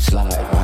slide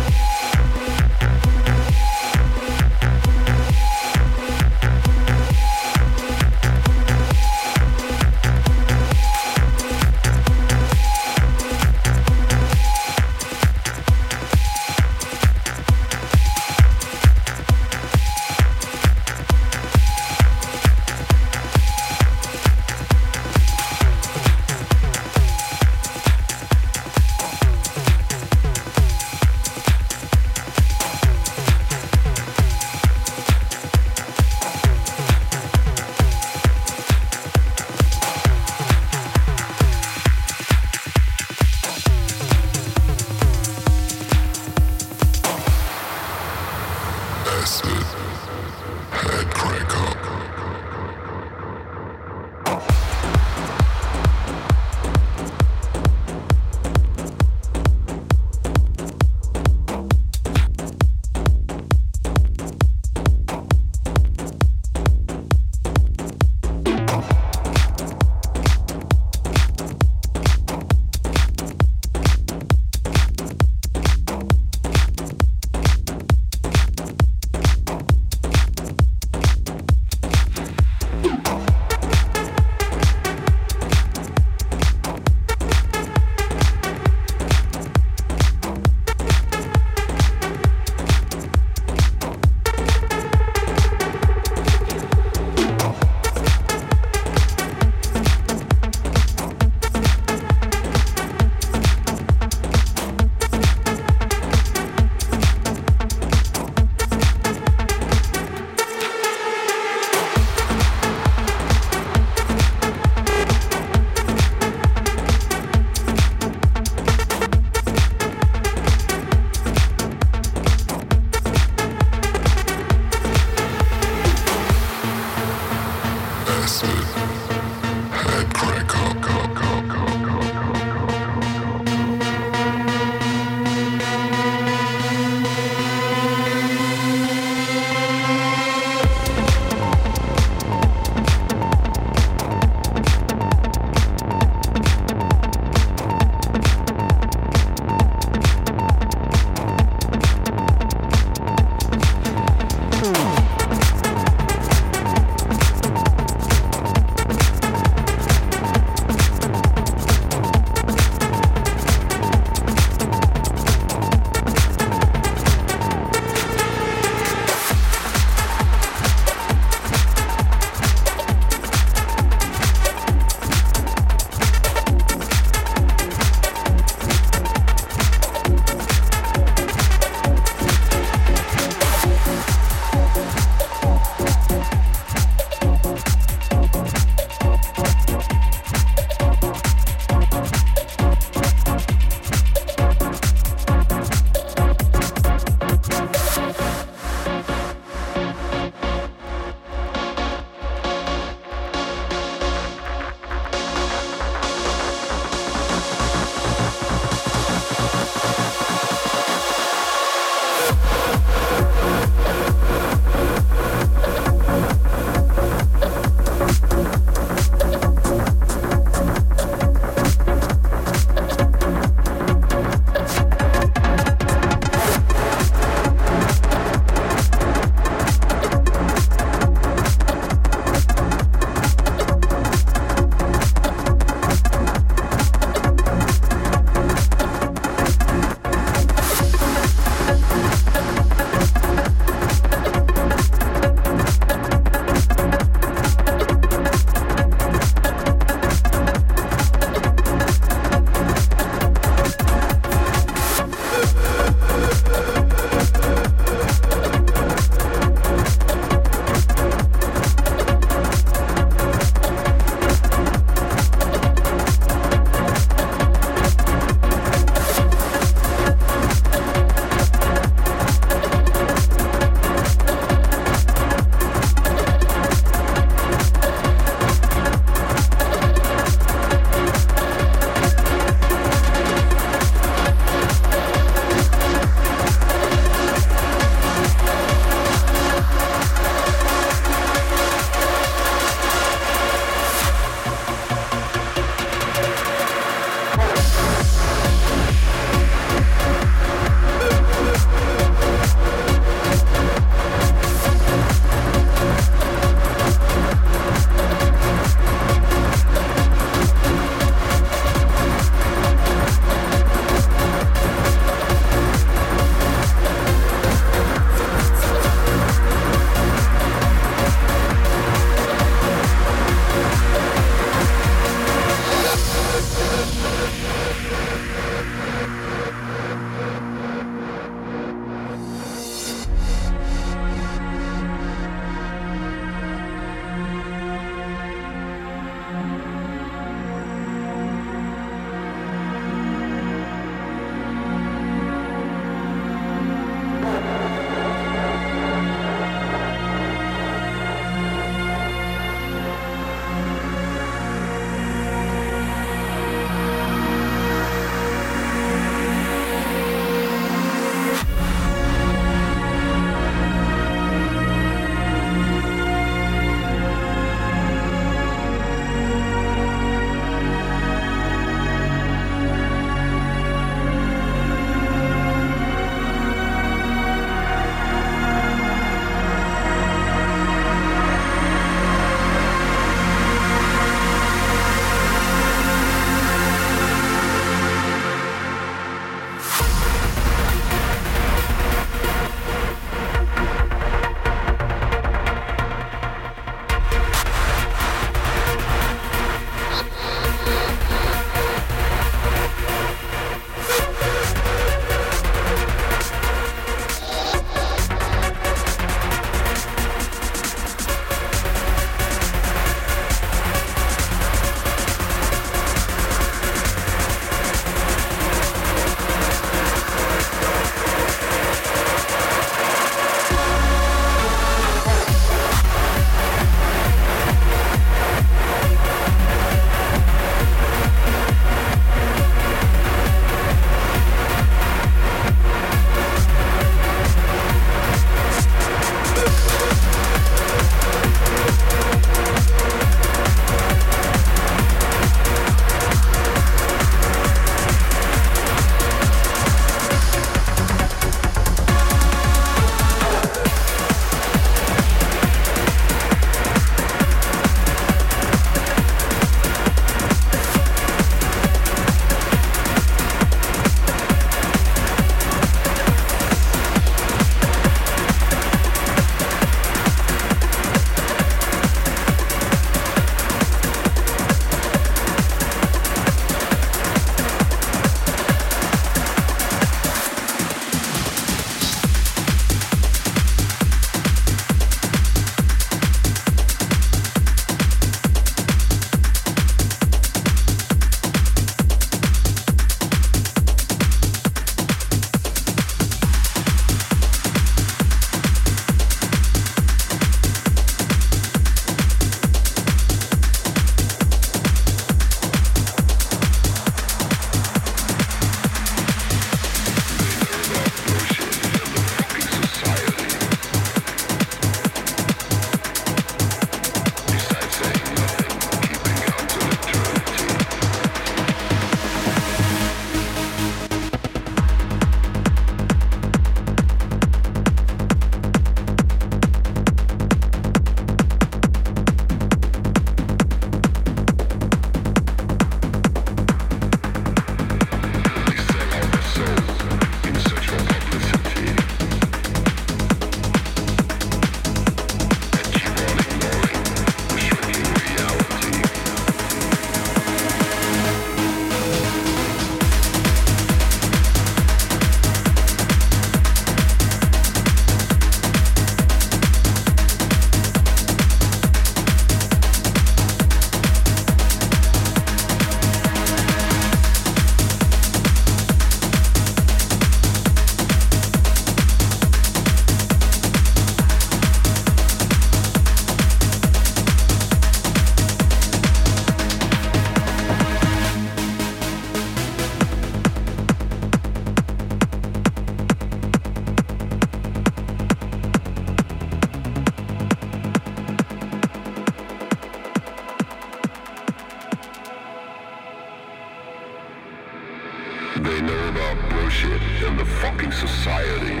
society.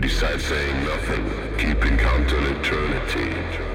Decide saying nothing, keeping count on eternity.